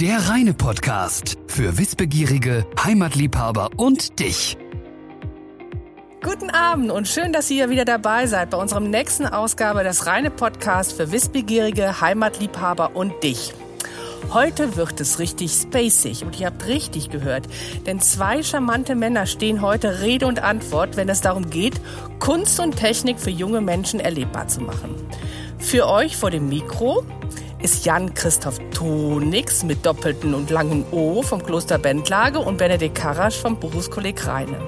Der reine Podcast für Wissbegierige, Heimatliebhaber und dich. Guten Abend und schön, dass ihr wieder dabei seid bei unserem nächsten Ausgabe des reine Podcast für Wissbegierige, Heimatliebhaber und dich. Heute wird es richtig spacig und ihr habt richtig gehört, denn zwei charmante Männer stehen heute Rede und Antwort, wenn es darum geht, Kunst und Technik für junge Menschen erlebbar zu machen. Für euch vor dem Mikro ist Jan-Christoph Tonix mit doppelten und langen O vom Kloster Bendlage und Benedikt Karasch vom Berufskolleg Rheine.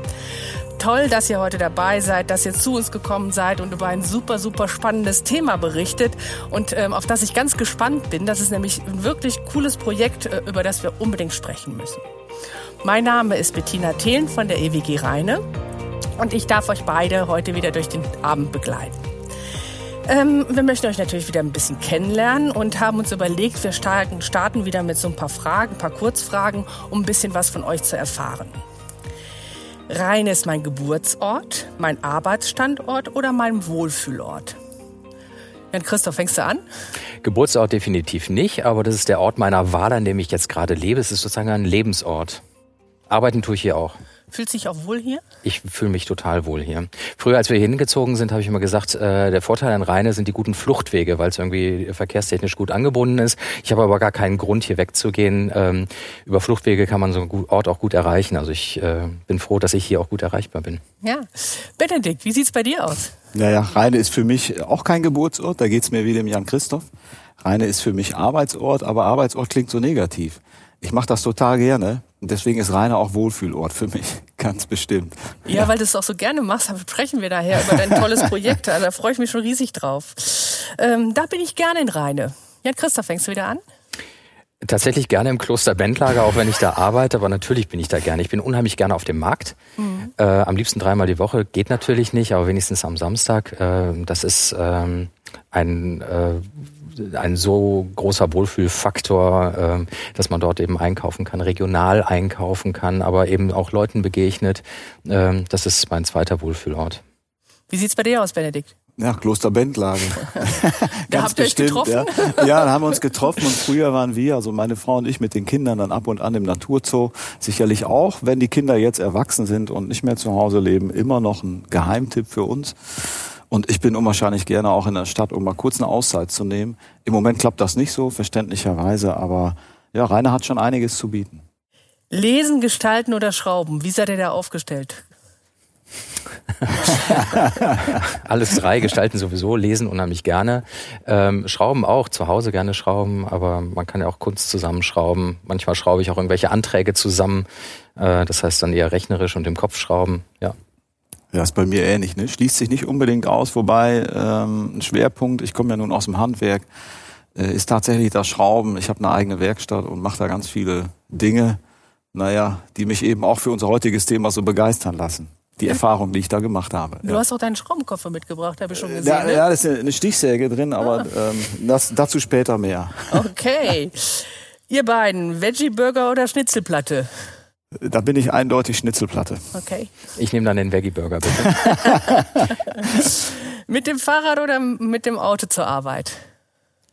Toll, dass ihr heute dabei seid, dass ihr zu uns gekommen seid und über ein super, super spannendes Thema berichtet und ähm, auf das ich ganz gespannt bin. Das ist nämlich ein wirklich cooles Projekt, äh, über das wir unbedingt sprechen müssen. Mein Name ist Bettina Thelen von der EWG Rheine und ich darf euch beide heute wieder durch den Abend begleiten. Ähm, wir möchten euch natürlich wieder ein bisschen kennenlernen und haben uns überlegt, wir starten, starten wieder mit so ein paar Fragen, ein paar Kurzfragen, um ein bisschen was von euch zu erfahren. Rhein ist mein Geburtsort, mein Arbeitsstandort oder mein Wohlfühlort? Jan Christoph, fängst du an? Geburtsort definitiv nicht, aber das ist der Ort meiner Wahl, an dem ich jetzt gerade lebe. Es ist sozusagen ein Lebensort. Arbeiten tue ich hier auch. Fühlt sich auch wohl hier? Ich fühle mich total wohl hier. Früher, als wir hier hingezogen sind, habe ich immer gesagt, äh, der Vorteil an Rheine sind die guten Fluchtwege, weil es irgendwie verkehrstechnisch gut angebunden ist. Ich habe aber gar keinen Grund, hier wegzugehen. Ähm, über Fluchtwege kann man so einen Ort auch gut erreichen. Also ich äh, bin froh, dass ich hier auch gut erreichbar bin. Ja. Benedikt, wie sieht's bei dir aus? Naja, Rheine ist für mich auch kein Geburtsort. Da geht's mir wie dem Jan Christoph. Rheine ist für mich Arbeitsort, aber Arbeitsort klingt so negativ. Ich mache das total gerne. Und deswegen ist Rainer auch Wohlfühlort für mich, ganz bestimmt. Ja, ja. weil du es auch so gerne machst, sprechen wir daher über dein tolles Projekt. Also, da freue ich mich schon riesig drauf. Ähm, da bin ich gerne in Rheine. Jan Christoph, fängst du wieder an? Tatsächlich gerne im Kloster Bendlager, auch wenn ich da arbeite, aber natürlich bin ich da gerne. Ich bin unheimlich gerne auf dem Markt. Mhm. Äh, am liebsten dreimal die Woche geht natürlich nicht, aber wenigstens am Samstag. Äh, das ist ähm, ein äh, ein so großer Wohlfühlfaktor, ähm, dass man dort eben einkaufen kann, regional einkaufen kann, aber eben auch Leuten begegnet. Ähm, das ist mein zweiter Wohlfühlort. Wie sieht's bei dir aus, Benedikt? Ja, Kloster Bendlage. da habt ihr euch getroffen? Ja. ja, da haben wir uns getroffen und früher waren wir, also meine Frau und ich mit den Kindern dann ab und an im Naturzoo. Sicherlich auch, wenn die Kinder jetzt erwachsen sind und nicht mehr zu Hause leben, immer noch ein Geheimtipp für uns. Und ich bin unwahrscheinlich gerne auch in der Stadt, um mal kurz eine Auszeit zu nehmen. Im Moment klappt das nicht so, verständlicherweise, aber ja, Rainer hat schon einiges zu bieten. Lesen, gestalten oder schrauben, wie seid ihr da aufgestellt? Alles drei gestalten sowieso, lesen unheimlich gerne. Ähm, schrauben auch, zu Hause gerne schrauben, aber man kann ja auch Kunst zusammenschrauben. Manchmal schraube ich auch irgendwelche Anträge zusammen. Äh, das heißt dann eher rechnerisch und im Kopf schrauben. Ja. Ja, ist bei mir ähnlich. Ne? Schließt sich nicht unbedingt aus, wobei ähm, ein Schwerpunkt, ich komme ja nun aus dem Handwerk, äh, ist tatsächlich das Schrauben. Ich habe eine eigene Werkstatt und mache da ganz viele Dinge, naja, die mich eben auch für unser heutiges Thema so begeistern lassen. Die Erfahrung, die ich da gemacht habe. Du ja. hast auch deinen Schraubenkoffer mitgebracht, habe ich schon gesehen. Ja, ne? ja, da ist eine Stichsäge drin, aber ah. ähm, das, dazu später mehr. Okay. Ihr beiden, Veggie-Burger oder Schnitzelplatte? Da bin ich eindeutig Schnitzelplatte. Okay. Ich nehme dann den Veggie Burger, bitte. mit dem Fahrrad oder mit dem Auto zur Arbeit?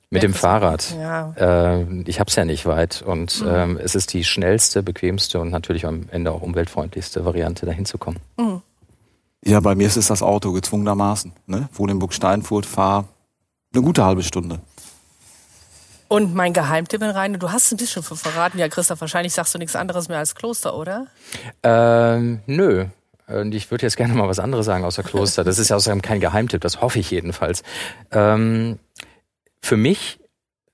Mit dem Fahrrad. Ja. Äh, ich hab's ja nicht weit und mhm. ähm, es ist die schnellste, bequemste und natürlich am Ende auch umweltfreundlichste Variante, dahin zu kommen. Mhm. Ja, bei mir ist es das Auto gezwungenermaßen. Ne? Wohne in Burgsteinfurt, fahre eine gute halbe Stunde. Und mein Geheimtipp in Rheine, du hast ein bisschen verraten, ja Christoph, wahrscheinlich sagst du nichts anderes mehr als Kloster, oder? Ähm, nö. Und ich würde jetzt gerne mal was anderes sagen außer Kloster. Das ist ja außerdem kein Geheimtipp, das hoffe ich jedenfalls. Ähm, für mich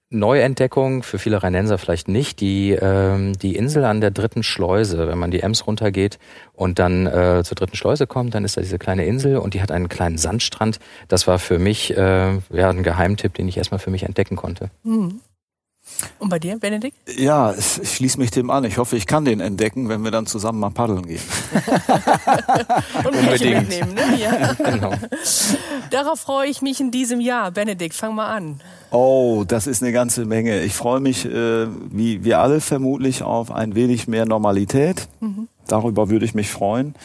Neuentdeckung, für viele Rheinenser vielleicht nicht, die, ähm, die Insel an der dritten Schleuse. Wenn man die Ems runtergeht und dann äh, zur dritten Schleuse kommt, dann ist da diese kleine Insel und die hat einen kleinen Sandstrand. Das war für mich äh, ja, ein Geheimtipp, den ich erstmal für mich entdecken konnte. Mhm. Und bei dir, Benedikt? Ja, ich schließe mich dem an. Ich hoffe, ich kann den entdecken, wenn wir dann zusammen mal paddeln gehen. Und Unbedingt. mitnehmen, ne? Ja. genau. Darauf freue ich mich in diesem Jahr. Benedikt, fang mal an. Oh, das ist eine ganze Menge. Ich freue mich, äh, wie wir alle vermutlich, auf ein wenig mehr Normalität. Mhm. Darüber würde ich mich freuen.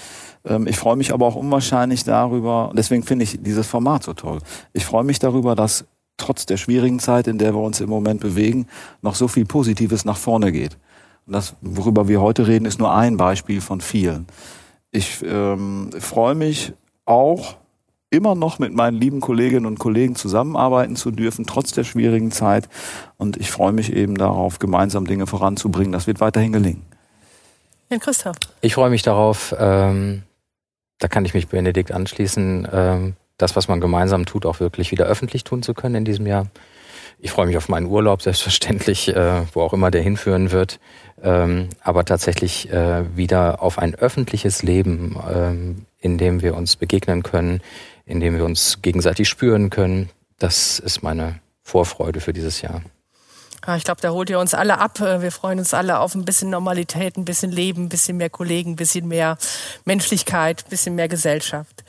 Ähm, ich freue mich aber auch unwahrscheinlich darüber, deswegen finde ich dieses Format so toll. Ich freue mich darüber, dass trotz der schwierigen Zeit, in der wir uns im Moment bewegen, noch so viel Positives nach vorne geht. Und das, worüber wir heute reden, ist nur ein Beispiel von vielen. Ich ähm, freue mich auch immer noch mit meinen lieben Kolleginnen und Kollegen zusammenarbeiten zu dürfen, trotz der schwierigen Zeit. Und ich freue mich eben darauf, gemeinsam Dinge voranzubringen. Das wird weiterhin gelingen. Ja, Christoph. Ich freue mich darauf, ähm, da kann ich mich Benedikt anschließen, ähm, das, was man gemeinsam tut, auch wirklich wieder öffentlich tun zu können in diesem Jahr. Ich freue mich auf meinen Urlaub, selbstverständlich, äh, wo auch immer der hinführen wird. Ähm, aber tatsächlich äh, wieder auf ein öffentliches Leben, ähm, in dem wir uns begegnen können, in dem wir uns gegenseitig spüren können. Das ist meine Vorfreude für dieses Jahr. Ah, ich glaube, da holt ihr uns alle ab. Äh, wir freuen uns alle auf ein bisschen Normalität, ein bisschen Leben, ein bisschen mehr Kollegen, ein bisschen mehr Menschlichkeit, ein bisschen mehr Gesellschaft.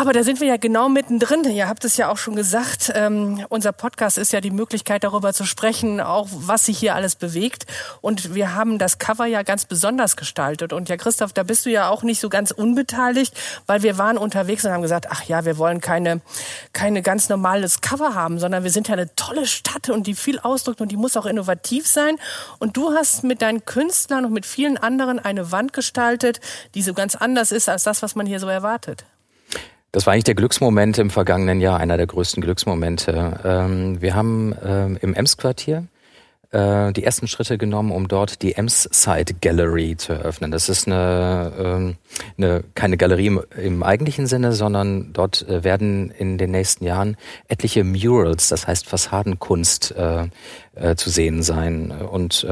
Aber da sind wir ja genau mittendrin. Ihr habt es ja auch schon gesagt. Ähm, unser Podcast ist ja die Möglichkeit, darüber zu sprechen, auch was sich hier alles bewegt. Und wir haben das Cover ja ganz besonders gestaltet. Und ja, Christoph, da bist du ja auch nicht so ganz unbeteiligt, weil wir waren unterwegs und haben gesagt, ach ja, wir wollen keine, keine ganz normales Cover haben, sondern wir sind ja eine tolle Stadt und die viel ausdrückt und die muss auch innovativ sein. Und du hast mit deinen Künstlern und mit vielen anderen eine Wand gestaltet, die so ganz anders ist als das, was man hier so erwartet. Das war eigentlich der Glücksmoment im vergangenen Jahr, einer der größten Glücksmomente. Ähm, wir haben ähm, im Ems-Quartier äh, die ersten Schritte genommen, um dort die Ems Side Gallery zu eröffnen. Das ist eine, ähm, eine keine Galerie im, eigentlichen Sinne, sondern dort äh, werden in den nächsten Jahren etliche Murals, das heißt Fassadenkunst, äh, zu sehen sein. Und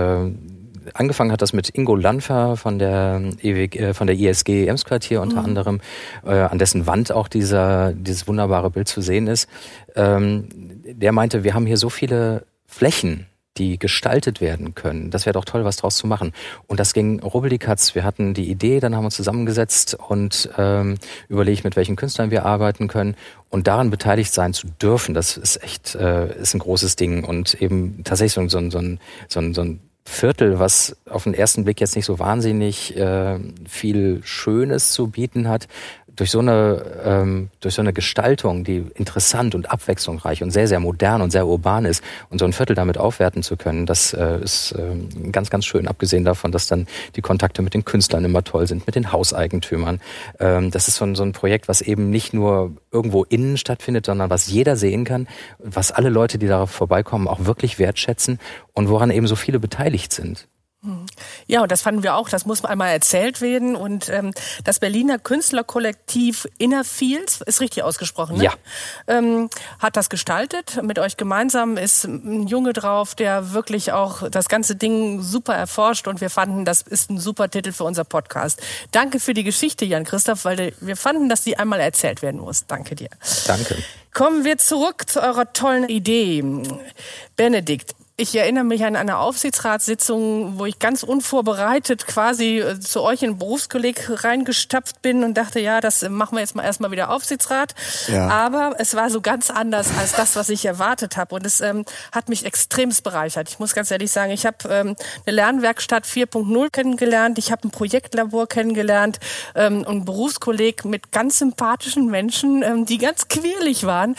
angefangen hat das mit Ingo Lanfer von der, EWG, äh, von der ISG Emsquartier unter mhm. anderem, äh, an dessen Wand auch dieser, dieses wunderbare Bild zu sehen ist. Ähm, der meinte, wir haben hier so viele Flächen, die gestaltet werden können. Das wäre doch toll, was draus zu machen. Und das ging rubbeldigatz. Wir hatten die Idee, dann haben wir uns zusammengesetzt und ähm, überlegt, mit welchen Künstlern wir arbeiten können. Und daran beteiligt sein zu dürfen, das ist echt äh, ist ein großes Ding. Und eben tatsächlich so, so, so, so, so ein Viertel, was auf den ersten Blick jetzt nicht so wahnsinnig äh, viel Schönes zu bieten hat, durch so eine ähm, durch so eine Gestaltung, die interessant und abwechslungsreich und sehr sehr modern und sehr urban ist und so ein Viertel damit aufwerten zu können, das äh, ist äh, ganz ganz schön. Abgesehen davon, dass dann die Kontakte mit den Künstlern immer toll sind, mit den Hauseigentümern. Ähm, das ist so ein, so ein Projekt, was eben nicht nur irgendwo innen stattfindet, sondern was jeder sehen kann, was alle Leute, die darauf vorbeikommen, auch wirklich wertschätzen und woran eben so viele beteiligt sind. Ja, und das fanden wir auch, das muss einmal erzählt werden. Und ähm, das Berliner Künstlerkollektiv Inner Fields, ist richtig ausgesprochen, ne? Ja. Ähm, hat das gestaltet. Mit euch gemeinsam ist ein Junge drauf, der wirklich auch das ganze Ding super erforscht. Und wir fanden, das ist ein super Titel für unser Podcast. Danke für die Geschichte, Jan Christoph, weil wir fanden, dass die einmal erzählt werden muss. Danke dir. Danke. Kommen wir zurück zu eurer tollen Idee. Benedikt, ich erinnere mich an eine Aufsichtsratssitzung, wo ich ganz unvorbereitet quasi äh, zu euch in Berufskolleg reingestapft bin und dachte, ja, das machen wir jetzt mal erstmal wieder Aufsichtsrat. Ja. Aber es war so ganz anders als das, was ich erwartet habe. Und es ähm, hat mich extremst bereichert. Ich muss ganz ehrlich sagen, ich habe ähm, eine Lernwerkstatt 4.0 kennengelernt, ich habe ein Projektlabor kennengelernt ähm, und Berufskolleg mit ganz sympathischen Menschen, ähm, die ganz quirlig waren.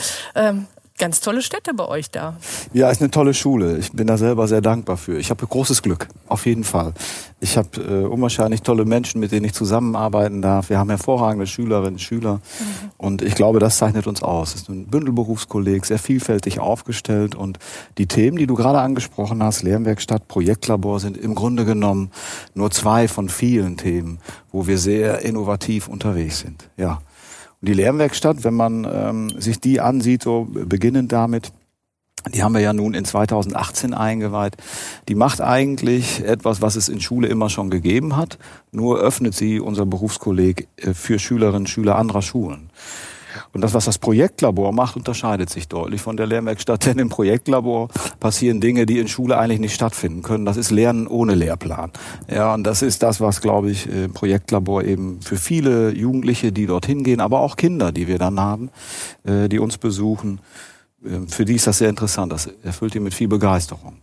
Ganz tolle Städte bei euch da. Ja, ist eine tolle Schule. Ich bin da selber sehr dankbar für. Ich habe großes Glück, auf jeden Fall. Ich habe äh, unwahrscheinlich tolle Menschen, mit denen ich zusammenarbeiten darf. Wir haben hervorragende Schülerinnen und Schüler. Mhm. Und ich glaube, das zeichnet uns aus. Es ist ein Bündelberufskolleg, sehr vielfältig aufgestellt. Und die Themen, die du gerade angesprochen hast, Lernwerkstatt, Projektlabor, sind im Grunde genommen nur zwei von vielen Themen, wo wir sehr innovativ unterwegs sind. Ja. Und die Lernwerkstatt, wenn man ähm, sich die ansieht, so beginnend damit, die haben wir ja nun in 2018 eingeweiht. Die macht eigentlich etwas, was es in Schule immer schon gegeben hat, nur öffnet sie unser Berufskolleg äh, für Schülerinnen und Schüler anderer Schulen. Und das, was das Projektlabor macht, unterscheidet sich deutlich von der Lehrwerkstatt, denn im Projektlabor passieren Dinge, die in Schule eigentlich nicht stattfinden können. Das ist Lernen ohne Lehrplan. Ja, und das ist das, was, glaube ich, im Projektlabor eben für viele Jugendliche, die dorthin gehen, aber auch Kinder, die wir dann haben, äh, die uns besuchen, äh, für die ist das sehr interessant. Das erfüllt die mit viel Begeisterung.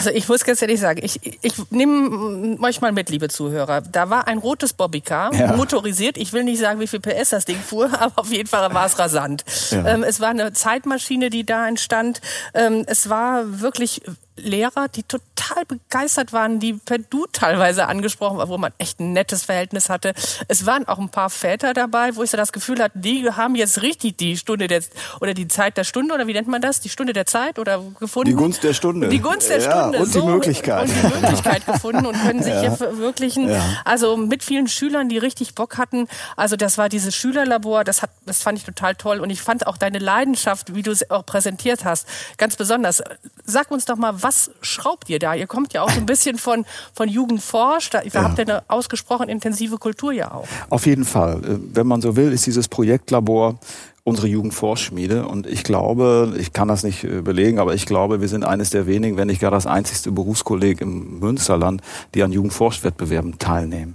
Also ich muss ganz ehrlich sagen, ich, ich nehme euch mal mit, liebe Zuhörer. Da war ein rotes Bobbycar, ja. motorisiert. Ich will nicht sagen, wie viel PS das Ding fuhr, aber auf jeden Fall war es rasant. Ja. Ähm, es war eine Zeitmaschine, die da entstand. Ähm, es war wirklich Lehrer, die total begeistert waren, die per Du teilweise angesprochen waren, wo man echt ein nettes Verhältnis hatte. Es waren auch ein paar Väter dabei, wo ich so das Gefühl hatte, die haben jetzt richtig die Stunde der, oder die Zeit der Stunde, oder wie nennt man das? Die Stunde der Zeit oder gefunden? Die Gunst der Stunde. Die Gunst der ja, Stunde. Und die so, Möglichkeit. Und die Möglichkeit gefunden und können sich ja. verwirklichen. Ja. Also mit vielen Schülern, die richtig Bock hatten. Also das war dieses Schülerlabor, das hat, das fand ich total toll. Und ich fand auch deine Leidenschaft, wie du es auch präsentiert hast, ganz besonders. Sag uns doch mal, was schraubt ihr da? Ihr kommt ja auch so ein bisschen von, von Jugendforsch. Da, ihr ja. habt ja eine ausgesprochen intensive Kultur ja auch. Auf jeden Fall. Äh, wenn man so will, ist dieses Projektlabor unsere Jugendforschschmiede. Und ich glaube, ich kann das nicht äh, belegen, aber ich glaube, wir sind eines der wenigen, wenn nicht gar das einzigste Berufskolleg im Münsterland, die an Jugendforschwettbewerben teilnehmen.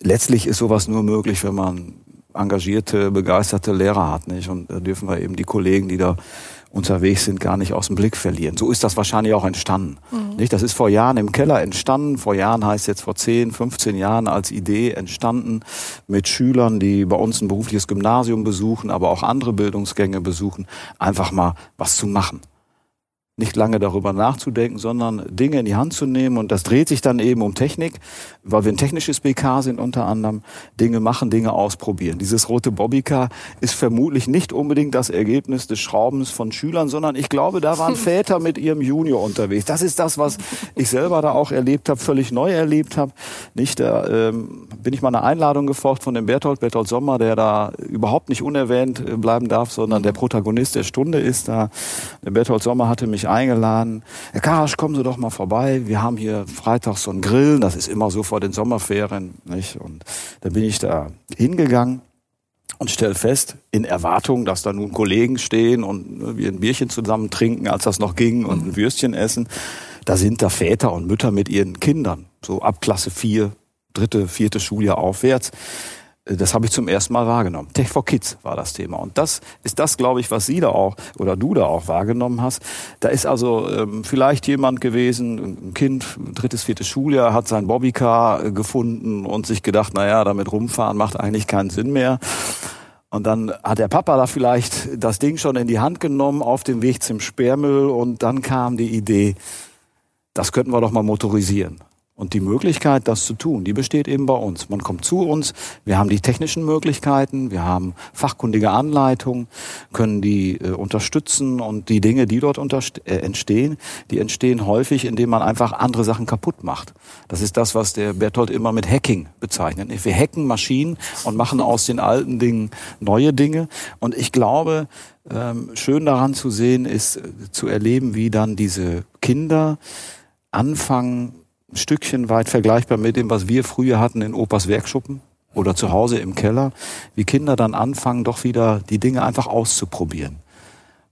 Letztlich ist sowas nur möglich, wenn man engagierte, begeisterte Lehrer hat, nicht? Und da dürfen wir eben die Kollegen, die da unterwegs sind, gar nicht aus dem Blick verlieren. So ist das wahrscheinlich auch entstanden. Mhm. Nicht? Das ist vor Jahren im Keller entstanden. Vor Jahren heißt jetzt vor 10, 15 Jahren als Idee entstanden mit Schülern, die bei uns ein berufliches Gymnasium besuchen, aber auch andere Bildungsgänge besuchen, einfach mal was zu machen nicht lange darüber nachzudenken, sondern Dinge in die Hand zu nehmen. Und das dreht sich dann eben um Technik, weil wir ein technisches BK sind unter anderem. Dinge machen, Dinge ausprobieren. Dieses rote Bobbycar ist vermutlich nicht unbedingt das Ergebnis des Schraubens von Schülern, sondern ich glaube, da waren Väter mit ihrem Junior unterwegs. Das ist das, was ich selber da auch erlebt habe, völlig neu erlebt habe. Nicht, da ähm, bin ich mal eine Einladung gefolgt von dem Berthold, Berthold Sommer, der da überhaupt nicht unerwähnt äh, bleiben darf, sondern der Protagonist der Stunde ist da. Der Berthold Sommer hatte mich eingeladen. Herr Karasch, kommen Sie doch mal vorbei. Wir haben hier freitags so ein Grillen. Das ist immer so vor den Sommerferien. Nicht? Und da bin ich da hingegangen und stell fest, in Erwartung, dass da nun Kollegen stehen und ne, wir ein Bierchen zusammen trinken, als das noch ging, und ein Würstchen essen. Da sind da Väter und Mütter mit ihren Kindern, so ab Klasse 4, dritte, vierte Schuljahr aufwärts. Das habe ich zum ersten Mal wahrgenommen. Tech for Kids war das Thema. Und das ist das, glaube ich, was Sie da auch oder du da auch wahrgenommen hast. Da ist also ähm, vielleicht jemand gewesen, ein Kind, drittes, viertes Schuljahr, hat sein Bobbycar äh, gefunden und sich gedacht, na ja, damit rumfahren macht eigentlich keinen Sinn mehr. Und dann hat der Papa da vielleicht das Ding schon in die Hand genommen auf dem Weg zum Sperrmüll und dann kam die Idee, das könnten wir doch mal motorisieren. Und die Möglichkeit, das zu tun, die besteht eben bei uns. Man kommt zu uns, wir haben die technischen Möglichkeiten, wir haben fachkundige Anleitungen, können die äh, unterstützen und die Dinge, die dort äh, entstehen, die entstehen häufig, indem man einfach andere Sachen kaputt macht. Das ist das, was der Bertolt immer mit Hacking bezeichnet. Wir hacken Maschinen und machen aus den alten Dingen neue Dinge. Und ich glaube, ähm, schön daran zu sehen ist, äh, zu erleben, wie dann diese Kinder anfangen, Stückchen weit vergleichbar mit dem, was wir früher hatten in Opas Werkschuppen oder zu Hause im Keller, wie Kinder dann anfangen, doch wieder die Dinge einfach auszuprobieren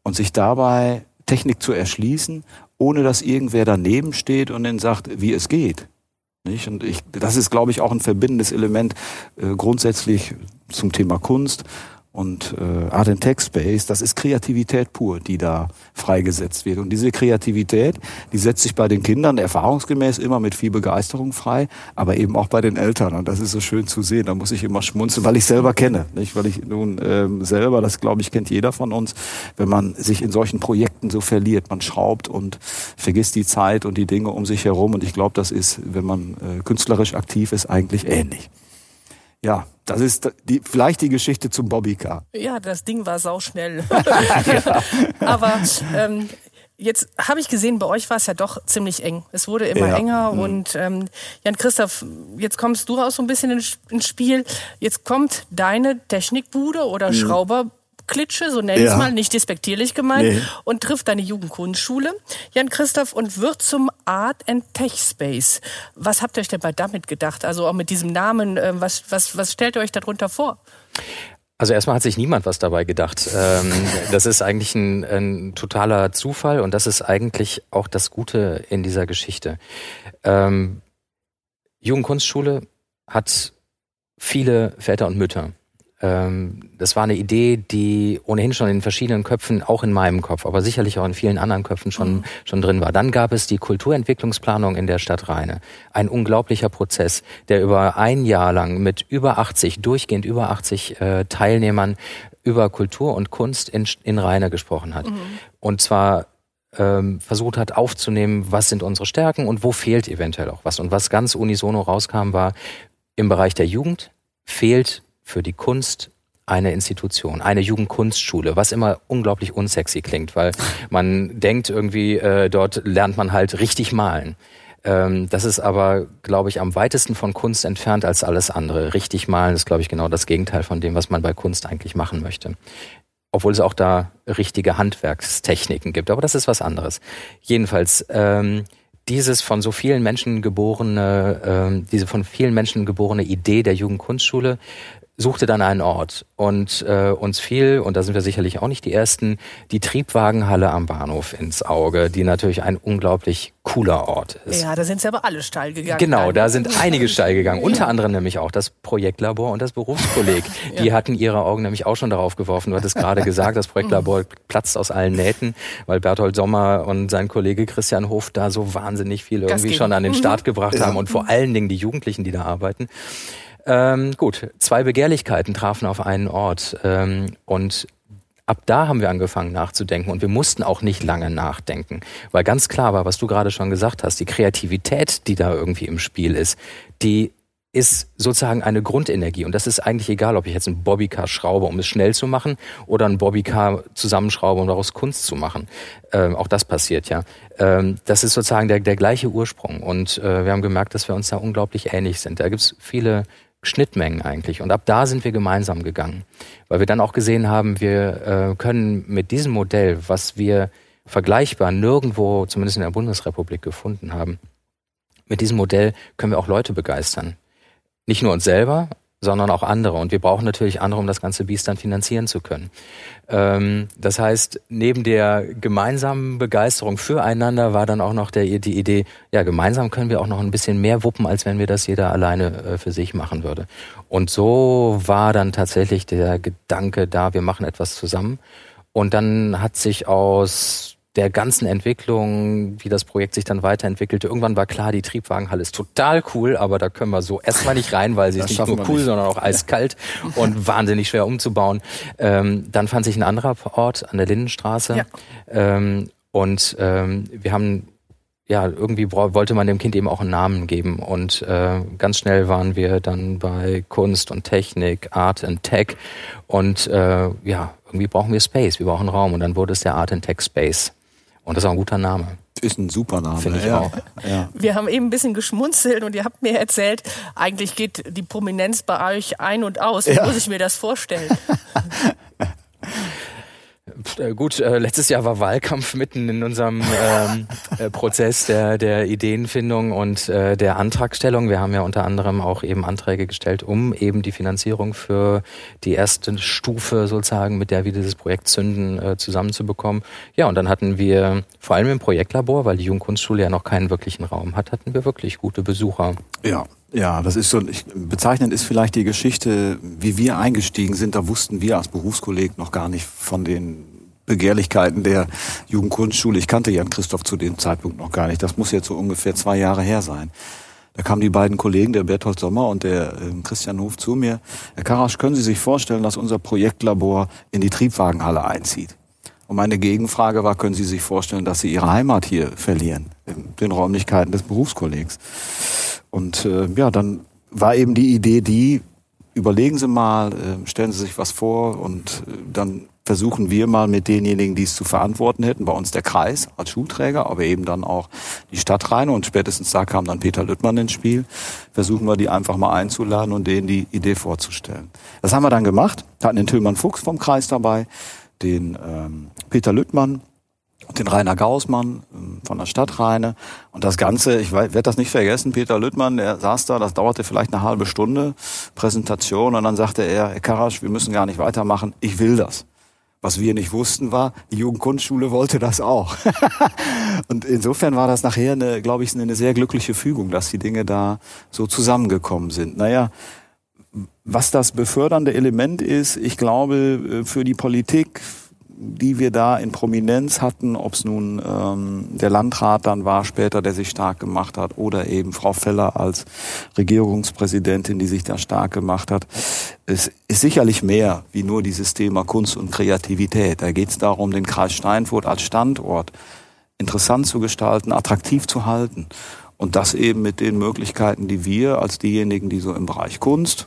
und sich dabei Technik zu erschließen, ohne dass irgendwer daneben steht und dann sagt, wie es geht. Nicht? Und ich, das ist, glaube ich, auch ein verbindendes Element äh, grundsätzlich zum Thema Kunst und äh, Art and Tech Space, das ist Kreativität pur, die da freigesetzt wird. Und diese Kreativität, die setzt sich bei den Kindern erfahrungsgemäß immer mit viel Begeisterung frei, aber eben auch bei den Eltern. Und das ist so schön zu sehen. Da muss ich immer schmunzeln, weil ich selber kenne, nicht? Weil ich nun ähm, selber, das glaube ich kennt jeder von uns, wenn man sich in solchen Projekten so verliert, man schraubt und vergisst die Zeit und die Dinge um sich herum. Und ich glaube, das ist, wenn man äh, künstlerisch aktiv ist, eigentlich ähnlich. Ja, das ist die, vielleicht die Geschichte zum Bobbycar. Ja, das Ding war sauschnell. ja. Aber ähm, Jetzt habe ich gesehen, bei euch war es ja doch ziemlich eng. Es wurde immer ja. enger mhm. und ähm, Jan Christoph, jetzt kommst du raus so ein bisschen ins Spiel. Jetzt kommt deine Technikbude oder mhm. Schrauber Klitsche, so nenne ich ja. es mal, nicht despektierlich gemeint, nee. und trifft deine Jugendkunstschule, Jan Christoph, und wird zum Art and Tech Space. Was habt ihr euch denn bei damit gedacht? Also auch mit diesem Namen, äh, was, was, was stellt ihr euch darunter vor? Also erstmal hat sich niemand was dabei gedacht. Ähm, das ist eigentlich ein, ein, totaler Zufall und das ist eigentlich auch das Gute in dieser Geschichte. Ähm, Jugendkunstschule hat viele Väter und Mütter das war eine Idee, die ohnehin schon in verschiedenen Köpfen, auch in meinem Kopf, aber sicherlich auch in vielen anderen Köpfen schon, mhm. schon drin war. Dann gab es die Kulturentwicklungsplanung in der Stadt Rheine. Ein unglaublicher Prozess, der über ein Jahr lang mit über 80, durchgehend über 80 äh, Teilnehmern über Kultur und Kunst in, in Rheine gesprochen hat. Mhm. Und zwar ähm, versucht hat aufzunehmen, was sind unsere Stärken und wo fehlt eventuell auch was. Und was ganz unisono rauskam, war, im Bereich der Jugend fehlt für die Kunst eine Institution, eine Jugendkunstschule, was immer unglaublich unsexy klingt, weil man denkt irgendwie, äh, dort lernt man halt richtig malen. Ähm, das ist aber, glaube ich, am weitesten von Kunst entfernt als alles andere. Richtig malen ist, glaube ich, genau das Gegenteil von dem, was man bei Kunst eigentlich machen möchte. Obwohl es auch da richtige Handwerkstechniken gibt, aber das ist was anderes. Jedenfalls, ähm, dieses von so vielen Menschen geborene, äh, diese von vielen Menschen geborene Idee der Jugendkunstschule suchte dann einen Ort und äh, uns fiel, und da sind wir sicherlich auch nicht die Ersten, die Triebwagenhalle am Bahnhof ins Auge, die natürlich ein unglaublich cooler Ort ist. Ja, da sind sie aber alle steil gegangen. Genau, da sind einige steil gegangen, unter anderem nämlich auch das Projektlabor und das Berufskolleg. ja. Die hatten ihre Augen nämlich auch schon darauf geworfen. Du hattest gerade gesagt, das Projektlabor platzt aus allen Nähten, weil Berthold Sommer und sein Kollege Christian Hof da so wahnsinnig viel irgendwie schon an den Start gebracht haben und vor allen Dingen die Jugendlichen, die da arbeiten. Ähm, gut, zwei Begehrlichkeiten trafen auf einen Ort ähm, und ab da haben wir angefangen nachzudenken und wir mussten auch nicht lange nachdenken, weil ganz klar war, was du gerade schon gesagt hast, die Kreativität, die da irgendwie im Spiel ist, die ist sozusagen eine Grundenergie. Und das ist eigentlich egal, ob ich jetzt ein Bobbycar schraube, um es schnell zu machen, oder ein Bobbycar zusammenschraube, um daraus Kunst zu machen. Ähm, auch das passiert ja. Ähm, das ist sozusagen der, der gleiche Ursprung. Und äh, wir haben gemerkt, dass wir uns da unglaublich ähnlich sind. Da gibt's viele Schnittmengen eigentlich. Und ab da sind wir gemeinsam gegangen, weil wir dann auch gesehen haben, wir äh, können mit diesem Modell, was wir vergleichbar nirgendwo, zumindest in der Bundesrepublik, gefunden haben, mit diesem Modell können wir auch Leute begeistern. Nicht nur uns selber, sondern auch andere. Und wir brauchen natürlich andere, um das ganze Biest dann finanzieren zu können. Ähm, das heißt, neben der gemeinsamen Begeisterung füreinander war dann auch noch der, die Idee, ja, gemeinsam können wir auch noch ein bisschen mehr wuppen, als wenn wir das jeder alleine äh, für sich machen würde. Und so war dann tatsächlich der Gedanke da, wir machen etwas zusammen. Und dann hat sich aus der ganzen Entwicklung, wie das Projekt sich dann weiterentwickelte. Irgendwann war klar, die Triebwagenhalle ist total cool, aber da können wir so erstmal nicht rein, weil sie ist nicht nur cool, nicht. sondern auch eiskalt und wahnsinnig schwer umzubauen. Ähm, dann fand sich ein anderer Ort an der Lindenstraße. Ja. Ähm, und ähm, wir haben ja, irgendwie wollte man dem Kind eben auch einen Namen geben. Und äh, ganz schnell waren wir dann bei Kunst und Technik, Art and Tech. Und äh, ja, irgendwie brauchen wir Space, wir brauchen Raum. Und dann wurde es der Art and Tech Space. Und das ist auch ein guter Name. Ist ein super Name. Finde ich ja. auch. Ja. Wir haben eben ein bisschen geschmunzelt und ihr habt mir erzählt, eigentlich geht die Prominenz bei euch ein und aus. Wie ja. muss ich mir das vorstellen? Äh, gut, äh, letztes Jahr war Wahlkampf mitten in unserem ähm, äh, Prozess der, der Ideenfindung und äh, der Antragstellung. Wir haben ja unter anderem auch eben Anträge gestellt, um eben die Finanzierung für die erste Stufe sozusagen, mit der wir dieses Projekt zünden, äh, zusammenzubekommen. Ja, und dann hatten wir vor allem im Projektlabor, weil die Jugendkunstschule ja noch keinen wirklichen Raum hat, hatten wir wirklich gute Besucher. Ja, ja, das ist so, ich, bezeichnend ist vielleicht die Geschichte, wie wir eingestiegen sind. Da wussten wir als Berufskolleg noch gar nicht von den Begehrlichkeiten der Jugendkunstschule. Ich kannte Jan Christoph zu dem Zeitpunkt noch gar nicht. Das muss jetzt so ungefähr zwei Jahre her sein. Da kamen die beiden Kollegen, der Berthold Sommer und der äh, Christian Hof, zu mir. Herr Karasch, können Sie sich vorstellen, dass unser Projektlabor in die Triebwagenhalle einzieht? Und meine Gegenfrage war, können Sie sich vorstellen, dass Sie Ihre Heimat hier verlieren, in den Räumlichkeiten des Berufskollegs? Und äh, ja, dann war eben die Idee die, überlegen Sie mal, äh, stellen Sie sich was vor und äh, dann versuchen wir mal mit denjenigen, die es zu verantworten hätten, bei uns der Kreis als Schulträger, aber eben dann auch die Stadtreine und spätestens da kam dann Peter Lüttmann ins Spiel, versuchen wir die einfach mal einzuladen und denen die Idee vorzustellen. Das haben wir dann gemacht, hatten den Tillmann Fuchs vom Kreis dabei, den ähm, Peter Lüttmann, den Rainer Gaussmann ähm, von der Stadtreine. Und das Ganze, ich werde das nicht vergessen, Peter Lüttmann, der saß da, das dauerte vielleicht eine halbe Stunde, Präsentation, und dann sagte er, Herr Karasch, wir müssen gar nicht weitermachen, ich will das. Was wir nicht wussten war, die Jugendkunstschule wollte das auch. und insofern war das nachher, glaube ich, eine sehr glückliche Fügung, dass die Dinge da so zusammengekommen sind. Naja, was das befördernde Element ist, ich glaube, für die Politik, die wir da in Prominenz hatten, ob es nun ähm, der Landrat dann war später, der sich stark gemacht hat, oder eben Frau Feller als Regierungspräsidentin, die sich da stark gemacht hat. Es ist sicherlich mehr wie nur dieses Thema Kunst und Kreativität. Da geht es darum, den Kreis Steinfurt als Standort interessant zu gestalten, attraktiv zu halten. Und das eben mit den Möglichkeiten, die wir als diejenigen, die so im Bereich Kunst,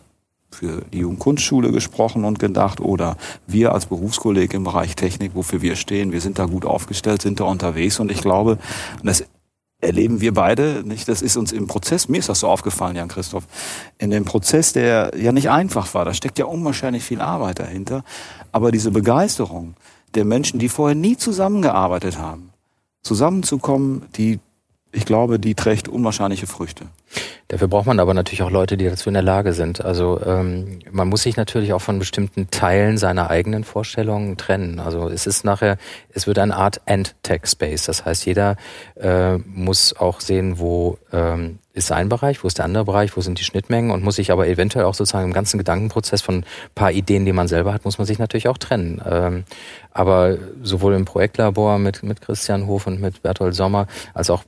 für die Jugendkunstschule gesprochen und gedacht oder wir als Berufskolleg im Bereich Technik, wofür wir stehen, wir sind da gut aufgestellt, sind da unterwegs und ich glaube, das erleben wir beide, nicht? Das ist uns im Prozess, mir ist das so aufgefallen, Jan Christoph, in dem Prozess, der ja nicht einfach war, da steckt ja unwahrscheinlich viel Arbeit dahinter, aber diese Begeisterung der Menschen, die vorher nie zusammengearbeitet haben, zusammenzukommen, die ich glaube, die trägt unwahrscheinliche Früchte. Dafür braucht man aber natürlich auch Leute, die dazu in der Lage sind. Also ähm, man muss sich natürlich auch von bestimmten Teilen seiner eigenen Vorstellungen trennen. Also es ist nachher, es wird eine Art End-Tech-Space. Das heißt, jeder äh, muss auch sehen, wo ähm, ist sein Bereich, wo ist der andere Bereich, wo sind die Schnittmengen und muss sich aber eventuell auch sozusagen im ganzen Gedankenprozess von paar Ideen, die man selber hat, muss man sich natürlich auch trennen. Ähm, aber sowohl im Projektlabor mit, mit Christian Hof und mit Berthold Sommer, als auch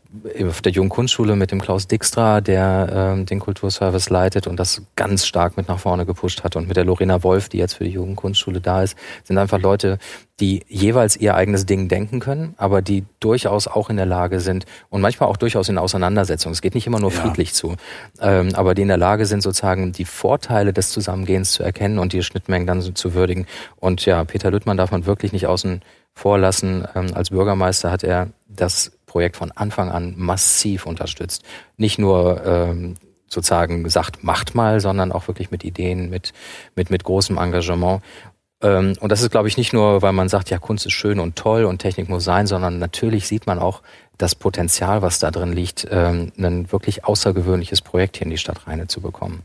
auf der Jungen Kunstschule mit dem Klaus Dijkstra, der ähm, den Kulturservice leitet und das ganz stark mit nach vorne gepusht hat und mit der Lorena Wolf, die jetzt für die Jungen Kunstschule da ist, sind einfach Leute, die jeweils ihr eigenes Ding denken können, aber die durchaus auch in der Lage sind und manchmal auch durchaus in Auseinandersetzungen. Es geht nicht immer nur friedlich ja. zu, ähm, aber die in der Lage sind, sozusagen die Vorteile des Zusammengehens zu erkennen und die Schnittmengen dann zu würdigen. Und ja, Peter Lüttmann darf man wirklich nicht außen vor lassen. Ähm, als Bürgermeister hat er das Projekt von Anfang an massiv unterstützt. Nicht nur ähm, sozusagen gesagt, macht mal, sondern auch wirklich mit Ideen, mit, mit, mit großem Engagement. Ähm, und das ist, glaube ich, nicht nur, weil man sagt, ja, Kunst ist schön und toll und Technik muss sein, sondern natürlich sieht man auch das Potenzial, was da drin liegt, ähm, ein wirklich außergewöhnliches Projekt hier in die Stadt Rheine zu bekommen.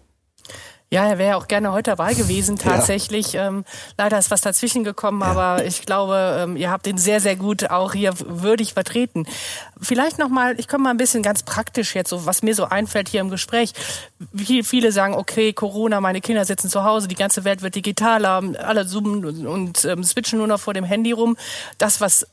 Ja, er wäre auch gerne heute dabei gewesen, tatsächlich. Ja. Ähm, leider ist was dazwischen gekommen, ja. aber ich glaube, ähm, ihr habt ihn sehr, sehr gut auch hier würdig vertreten. Vielleicht nochmal, ich komme mal ein bisschen ganz praktisch jetzt, so was mir so einfällt hier im Gespräch. Wie viele sagen, okay, Corona, meine Kinder sitzen zu Hause, die ganze Welt wird digitaler, alle zoomen und, und ähm, switchen nur noch vor dem Handy rum. Das, was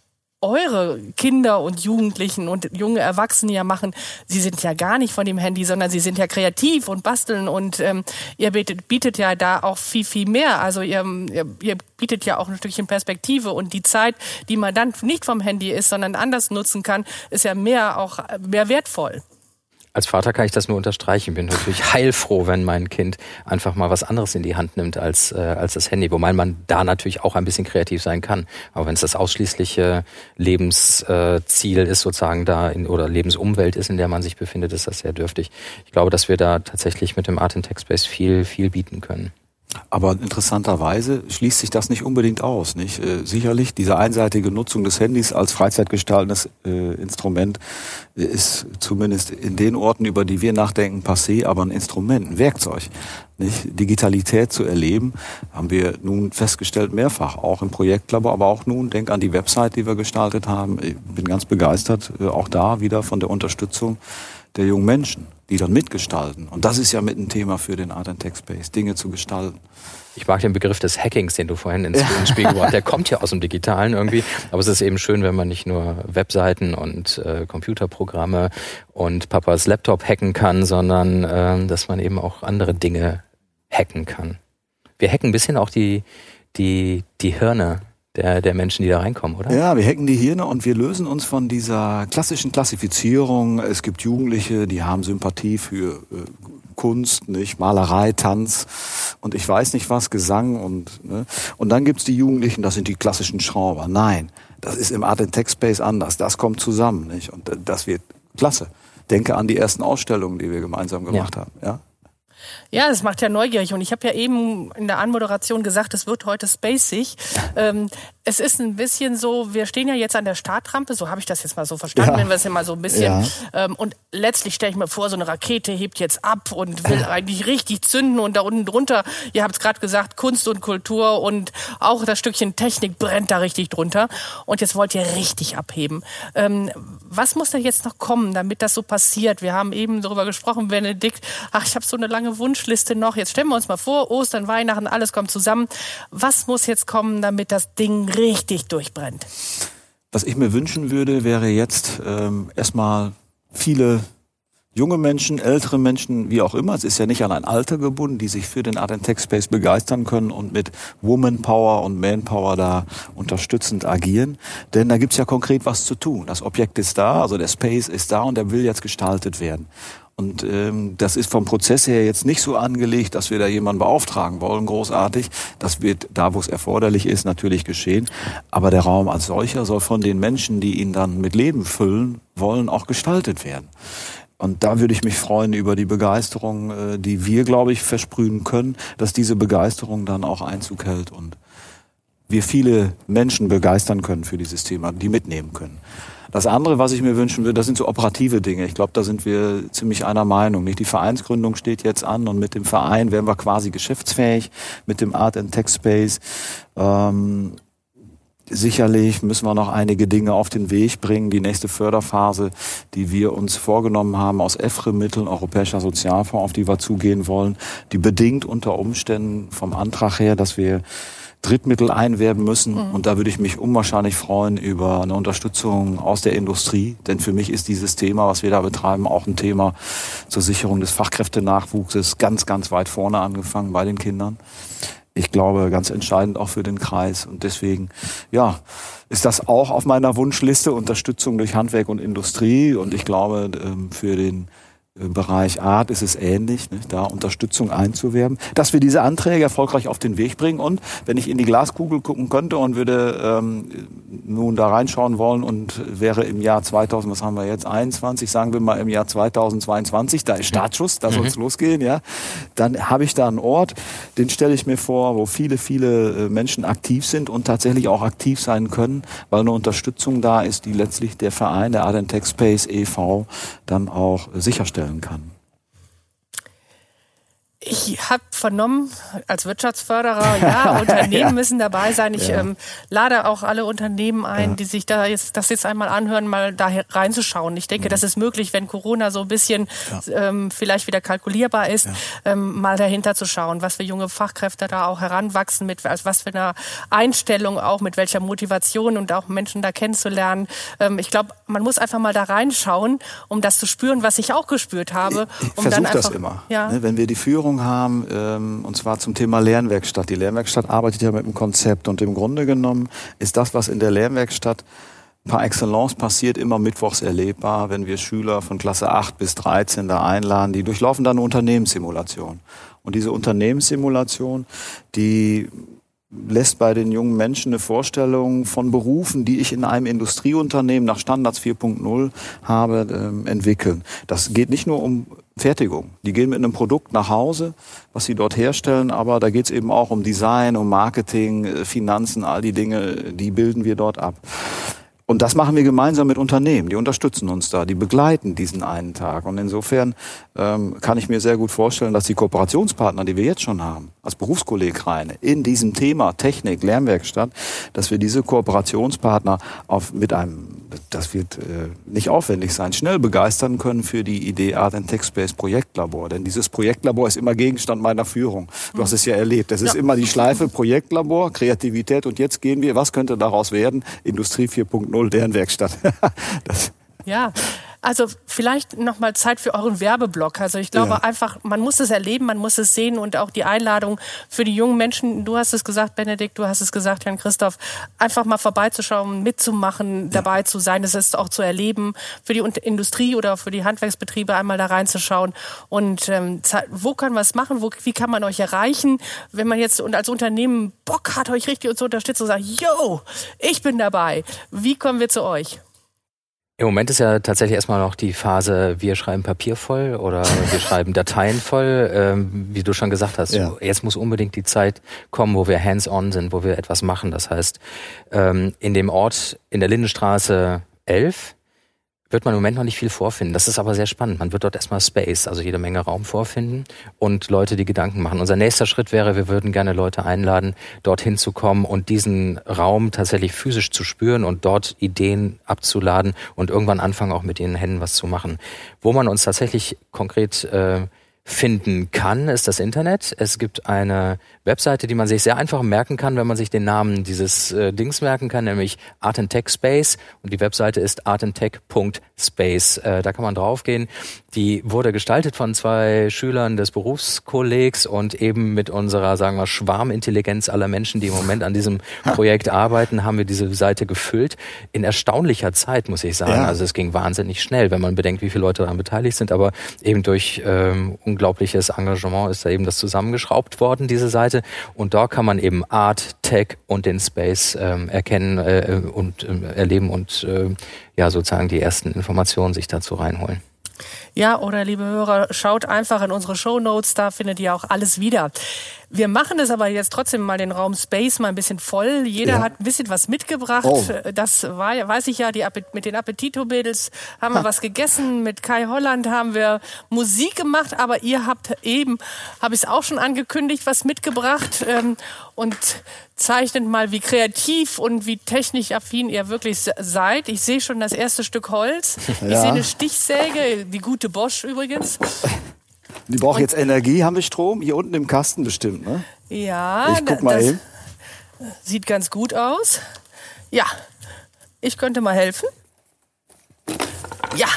eure Kinder und Jugendlichen und junge Erwachsene ja machen, sie sind ja gar nicht von dem Handy, sondern sie sind ja kreativ und basteln und ähm, ihr bietet, bietet ja da auch viel, viel mehr. Also ihr, ihr, ihr bietet ja auch ein Stückchen Perspektive und die Zeit, die man dann nicht vom Handy ist, sondern anders nutzen kann, ist ja mehr auch mehr wertvoll als Vater kann ich das nur unterstreichen. Bin natürlich heilfroh, wenn mein Kind einfach mal was anderes in die Hand nimmt als, äh, als das Handy. Wobei man da natürlich auch ein bisschen kreativ sein kann. Aber wenn es das ausschließliche Lebensziel ist, sozusagen da in, oder Lebensumwelt ist, in der man sich befindet, ist das sehr dürftig. Ich glaube, dass wir da tatsächlich mit dem Art in Tech Space viel, viel bieten können. Aber interessanterweise schließt sich das nicht unbedingt aus. Nicht? Äh, sicherlich, diese einseitige Nutzung des Handys als freizeitgestaltendes äh, Instrument ist zumindest in den Orten, über die wir nachdenken, passé, aber ein Instrument, ein Werkzeug. Nicht? Digitalität zu erleben, haben wir nun festgestellt mehrfach, auch im Projektlabor, aber auch nun, denk an die Website, die wir gestaltet haben. Ich bin ganz begeistert, äh, auch da wieder von der Unterstützung der jungen Menschen, die dann mitgestalten. Und das ist ja mit ein Thema für den Art and Tech Space, Dinge zu gestalten. Ich mag den Begriff des Hackings, den du vorhin ins. Spiel gebracht hast. Der kommt ja aus dem Digitalen irgendwie. Aber es ist eben schön, wenn man nicht nur Webseiten und äh, Computerprogramme und Papas Laptop hacken kann, sondern äh, dass man eben auch andere Dinge hacken kann. Wir hacken ein bisschen auch die, die, die Hirne der, der Menschen, die da reinkommen, oder? Ja, wir hacken die Hirne und wir lösen uns von dieser klassischen Klassifizierung. Es gibt Jugendliche, die haben Sympathie für äh, Kunst, nicht Malerei, Tanz und ich weiß nicht was, Gesang und ne? und dann gibt's die Jugendlichen, das sind die klassischen Schrauber. Nein, das ist im Art and Tech Space anders. Das kommt zusammen, nicht? Und äh, das wird klasse. Denke an die ersten Ausstellungen, die wir gemeinsam gemacht ja. haben. Ja, ja, das macht ja neugierig. Und ich habe ja eben in der Anmoderation gesagt, es wird heute spacig. Ähm, es ist ein bisschen so, wir stehen ja jetzt an der Startrampe, so habe ich das jetzt mal so verstanden, ja. wenn wir es ja mal so ein bisschen. Ja. Ähm, und letztlich stelle ich mir vor, so eine Rakete hebt jetzt ab und will eigentlich richtig zünden und da unten drunter, ihr habt es gerade gesagt, Kunst und Kultur und auch das Stückchen Technik brennt da richtig drunter. Und jetzt wollt ihr richtig abheben. Ähm, was muss da jetzt noch kommen, damit das so passiert? Wir haben eben darüber gesprochen, Benedikt, ach, ich habe so eine lange Wunschliste noch. Jetzt stellen wir uns mal vor, Ostern, Weihnachten, alles kommt zusammen. Was muss jetzt kommen, damit das Ding richtig durchbrennt. Was ich mir wünschen würde, wäre jetzt ähm, erstmal viele junge Menschen, ältere Menschen, wie auch immer. Es ist ja nicht an ein Alter gebunden, die sich für den Art Tech Space begeistern können und mit Woman Power und Man Power da unterstützend agieren. Denn da gibt's ja konkret was zu tun. Das Objekt ist da, also der Space ist da und der will jetzt gestaltet werden. Und ähm, das ist vom Prozess her jetzt nicht so angelegt, dass wir da jemanden beauftragen wollen, großartig. Das wird da, wo es erforderlich ist, natürlich geschehen. Aber der Raum als solcher soll von den Menschen, die ihn dann mit Leben füllen wollen, auch gestaltet werden. Und da würde ich mich freuen über die Begeisterung, äh, die wir, glaube ich, versprühen können, dass diese Begeisterung dann auch Einzug hält und wir viele Menschen begeistern können für dieses Thema, die mitnehmen können. Das andere, was ich mir wünschen würde, das sind so operative Dinge. Ich glaube, da sind wir ziemlich einer Meinung. Nicht die Vereinsgründung steht jetzt an und mit dem Verein werden wir quasi geschäftsfähig mit dem Art and Tech Space. Ähm, Sicherlich müssen wir noch einige Dinge auf den Weg bringen. Die nächste Förderphase, die wir uns vorgenommen haben aus EFRE-Mitteln, Europäischer Sozialfonds, auf die wir zugehen wollen, die bedingt unter Umständen vom Antrag her, dass wir Drittmittel einwerben müssen. Mhm. Und da würde ich mich unwahrscheinlich freuen über eine Unterstützung aus der Industrie. Denn für mich ist dieses Thema, was wir da betreiben, auch ein Thema zur Sicherung des Fachkräftenachwuchses ganz, ganz weit vorne angefangen bei den Kindern. Ich glaube, ganz entscheidend auch für den Kreis. Und deswegen, ja, ist das auch auf meiner Wunschliste, Unterstützung durch Handwerk und Industrie. Und ich glaube, ähm, für den Bereich Art ist es ähnlich, ne, da Unterstützung einzuwerben, dass wir diese Anträge erfolgreich auf den Weg bringen. Und wenn ich in die Glaskugel gucken könnte und würde ähm, nun da reinschauen wollen und wäre im Jahr 2000, was haben wir jetzt, 21, sagen wir mal im Jahr 2022, da ist Startschuss, da soll es mhm. losgehen, ja, dann habe ich da einen Ort, den stelle ich mir vor, wo viele, viele äh, Menschen aktiv sind und tatsächlich auch aktiv sein können, weil eine Unterstützung da ist, die letztlich der Verein, der Adentech Space e.V., dann auch sicherstellt stellen kann. Ich habe vernommen, als Wirtschaftsförderer, ja, Unternehmen ja. müssen dabei sein. Ich ja. ähm, lade auch alle Unternehmen ein, ja. die sich da jetzt das jetzt einmal anhören, mal da reinzuschauen. Ich denke, mhm. das ist möglich, wenn Corona so ein bisschen ähm, vielleicht wieder kalkulierbar ist, ähm, mal dahinter zu schauen, was für junge Fachkräfte da auch heranwachsen, mit also was für eine Einstellung auch, mit welcher Motivation und auch Menschen da kennenzulernen. Ähm, ich glaube, man muss einfach mal da reinschauen, um das zu spüren, was ich auch gespürt habe. Um einfach, das immer. Ne, wenn wir die Führung Führung haben, ähm, und zwar zum Thema Lernwerkstatt. Die Lernwerkstatt arbeitet ja mit einem Konzept und im Grunde genommen ist das, was in der Lernwerkstatt par excellence passiert, immer mittwochs erlebbar, wenn wir Schüler von Klasse 8 bis 13 da einladen. Die durchlaufen dann eine Unternehmenssimulation. Und diese Unternehmenssimulation, die lässt bei den jungen Menschen eine Vorstellung von Berufen, die ich in einem Industrieunternehmen nach Standards 4.0 habe, ähm, entwickeln. Das geht nicht nur um Fertigung. Die gehen mit einem Produkt nach Hause, was sie dort herstellen, aber da geht es eben auch um Design, um Marketing, äh, Finanzen, all die Dinge, die bilden wir dort ab. Und das machen wir gemeinsam mit Unternehmen. Die unterstützen uns da, die begleiten diesen einen Tag. Und insofern ähm, kann ich mir sehr gut vorstellen, dass die Kooperationspartner, die wir jetzt schon haben, als Berufskolleg rein, in diesem Thema Technik, Lernwerkstatt, dass wir diese Kooperationspartner auf, mit einem, das wird äh, nicht aufwendig sein, schnell begeistern können für die Idee Art and Tech Space Projektlabor. Denn dieses Projektlabor ist immer Gegenstand meiner Führung. Du hast es ja erlebt. Das ist ja. immer die Schleife Projektlabor, Kreativität und jetzt gehen wir, was könnte daraus werden? Industrie 4.0 null deren Werkstatt. ja, also vielleicht nochmal Zeit für euren Werbeblock. Also ich glaube ja. einfach, man muss es erleben, man muss es sehen und auch die Einladung für die jungen Menschen, du hast es gesagt, Benedikt, du hast es gesagt, Herrn Christoph, einfach mal vorbeizuschauen, mitzumachen, ja. dabei zu sein, es ist auch zu erleben, für die Industrie oder für die Handwerksbetriebe einmal da reinzuschauen und ähm, wo kann man es machen, wo, wie kann man euch erreichen, wenn man jetzt und als Unternehmen Bock hat, euch richtig zu unterstützen und sagt, yo, ich bin dabei, wie kommen wir zu euch? Im Moment ist ja tatsächlich erstmal noch die Phase, wir schreiben Papier voll oder wir schreiben Dateien voll. Ähm, wie du schon gesagt hast, Ja. jetzt muss unbedingt die Zeit kommen, wo wir hands-on sind, wo wir etwas machen. Das heißt, ähm, in dem Ort in der Lindenstraße 11 wird man im Moment noch nicht viel vorfinden. Das ist aber sehr spannend. Man wird dort erstmal Space, also jede Menge Raum vorfinden und Leute, die Gedanken machen. Unser nächster Schritt wäre, wir würden gerne Leute einladen, dorthin zu kommen und diesen Raum tatsächlich physisch zu spüren und dort Ideen abzuladen und irgendwann anfangen, auch mit den Händen was zu machen. Wo man uns tatsächlich konkret äh, finden kann, ist das Internet. Es gibt eine Webseite, die man sich sehr einfach merken kann, wenn man sich den Namen dieses äh, Dings merken kann, nämlich Art and Tech Space. Und die Webseite ist artandtech.space. Äh, da kann man draufgehen. Die wurde gestaltet von zwei Schülern des Berufskollegs und eben mit unserer, sagen wir, Schwarmintelligenz aller Menschen, die im Moment an diesem Projekt arbeiten, haben wir diese Seite gefüllt. In erstaunlicher Zeit, muss ich sagen. Ja. Also es ging wahnsinnig schnell, wenn man bedenkt, wie viele Leute daran beteiligt sind. Aber eben durch ähm, unglaubliches Engagement ist da eben das zusammengeschraubt worden, diese Seite. Und da kann man eben Art, Tech und den Space ähm, erkennen äh, und ähm, erleben und äh, ja sozusagen die ersten Informationen sich dazu reinholen. Ja, oder liebe Hörer, schaut einfach in unsere Show Notes, da findet ihr auch alles wieder. Wir machen es aber jetzt trotzdem mal den Raum Space mal ein bisschen voll. Jeder Ja. hat ein bisschen was mitgebracht. Oh. Das war weiß ich ja, die Appet mit den Appetito-Mädels haben wir was gegessen. Mit Kai Holland haben wir Musik gemacht, aber ihr habt eben, habe ich es auch schon angekündigt, was mitgebracht ähm, und zeichnet mal, wie kreativ und wie technisch affin ihr wirklich se- seid. Ich sehe schon das erste Stück Holz. Ich Ja. sehe eine Stichsäge, die gute Bosch übrigens. Die braucht jetzt Energie, haben wir Strom? Hier unten im Kasten bestimmt, ne? Ja, Ich guck mal das hin. sieht ganz gut aus. Ja, ich könnte mal helfen. Ja,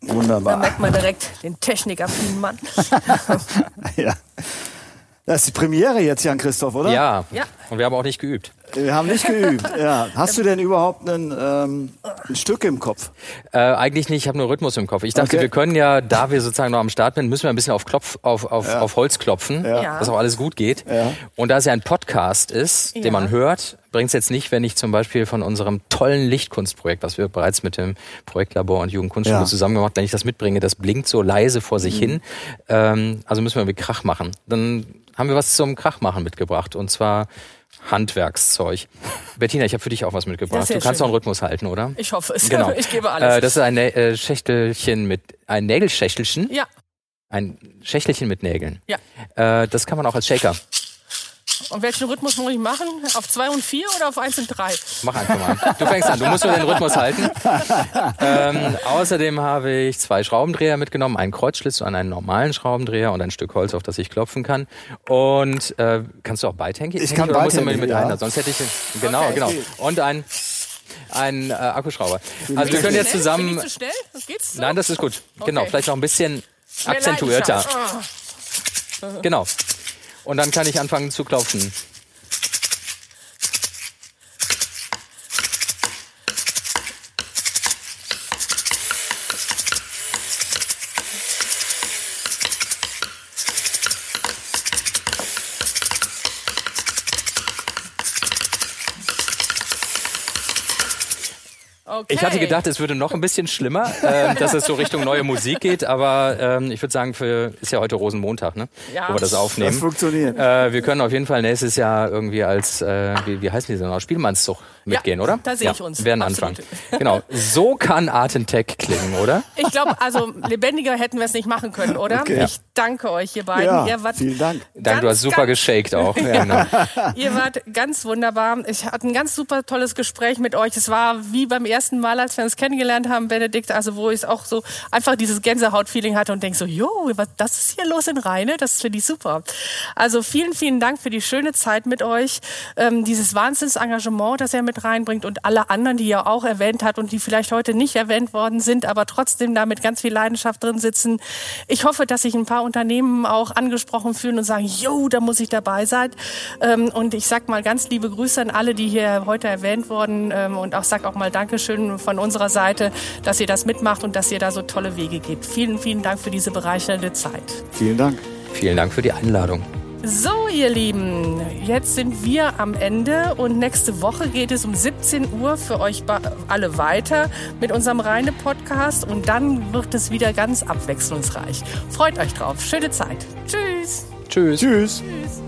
da Wunderbar. merkt man direkt den technikaffinen Mann. Ja. Das ist die Premiere jetzt, Jan-Christoph, oder? Ja. Ja. Und wir haben auch nicht geübt. Wir haben nicht geübt. Ja. Hast du denn überhaupt einen, ähm, ein Stück im Kopf? Äh, eigentlich nicht, ich habe nur Rhythmus im Kopf. Ich dachte, Okay. wir können ja, da wir sozusagen noch am Start sind, müssen wir ein bisschen auf, Klopf, auf, auf, Ja. auf Holz klopfen, Ja. dass auch alles gut geht. Ja. Und da es ja ein Podcast ist, Ja. den man hört, bringt es jetzt nicht, wenn ich zum Beispiel von unserem tollen Lichtkunstprojekt, was wir bereits mit dem Projektlabor und Jugendkunstschule Ja. Mhm. zusammen gemacht, wenn ich das mitbringe, das blinkt so leise vor sich hin. Ähm, also müssen wir mit Krach machen. Dann haben wir was zum Krachmachen mitgebracht und zwar Handwerkszeug. Bettina, ich habe für dich auch was mitgebracht. Du kannst schön. auch einen Rhythmus halten, oder? Ich hoffe es. Genau. Ich gebe alles. Äh, das ist ein Nä- äh, Schächtelchen mit ein Nägelschächtelchen. ja, Ein Schächtelchen mit Nägeln. ja. Äh, das kann man auch als Shaker. Und welchen Rhythmus muss ich machen? Auf zwei und vier oder auf eins und drei? Mach einfach mal. Du fängst an. Du musst nur den Rhythmus halten. Ähm, außerdem habe ich zwei Schraubendreher mitgenommen, einen Kreuzschlitz und einen normalen Schraubendreher und ein Stück Holz, auf das ich klopfen kann. Und äh, kannst du auch beidhängig? Ich kann du beidhängig, mit ja. einer? Sonst hätte ich genau, Okay. genau. Und ein ein äh, Akkuschrauber. Also wir können jetzt zusammen. Bin ich zu schnell? Geht's so? Nein, das ist gut. Genau, Okay. vielleicht noch ein bisschen akzentuierter. Ah. Genau. Und dann kann ich anfangen zu klopfen. Okay. Ich hatte gedacht, es würde noch ein bisschen schlimmer, ähm, dass es so Richtung neue Musik geht, aber ähm, ich würde sagen, für ist ja heute Rosenmontag, ne? Ja. Wo wir das Das aufnehmen. funktioniert. Äh, wir können auf jeden Fall nächstes Jahr irgendwie als, äh, wie, wie heißen die denn noch? Spielmannszug mitgehen, oder? da sehe ich uns. Wir werden Absolut. anfangen. Genau. So kann Artentech klingen, oder? Ich glaube, also lebendiger hätten wir es nicht machen können, oder? Okay. Ich danke euch, ihr beiden. Ja, ihr wart vielen Dank. Danke, du hast super geshakt auch. Genau. Ihr wart ganz wunderbar. Ich hatte ein ganz super tolles Gespräch mit euch. Es war wie beim ersten Mal, als wir uns kennengelernt haben, Benedikt, also wo ich auch so einfach dieses Gänsehaut-Feeling hatte und denk so, jo, was das ist hier los in Rheine? Das finde ich super. Also vielen, vielen Dank für die schöne Zeit mit euch, ähm, dieses Wahnsinnsengagement, das er mit reinbringt und alle anderen, die er auch erwähnt hat und die vielleicht heute nicht erwähnt worden sind, aber trotzdem da mit ganz viel Leidenschaft drin sitzen. Ich hoffe, dass sich ein paar Unternehmen auch angesprochen fühlen und sagen, jo, da muss ich dabei sein. Ähm, und ich sag mal ganz liebe Grüße an alle, die hier heute erwähnt wurden ähm, und auch sag auch mal Dankeschön von unserer Seite, dass ihr das mitmacht und dass ihr da so tolle Wege geht. Vielen, vielen Dank für diese bereichernde Zeit. Vielen Dank. Vielen Dank für die Einladung. So, ihr Lieben, jetzt sind wir am Ende und nächste Woche geht es um 17 Uhr für euch alle weiter mit unserem reine Podcast und dann wird es wieder ganz abwechslungsreich. Freut euch drauf. Schöne Zeit. Tschüss. Tschüss. Tschüss. Tschüss.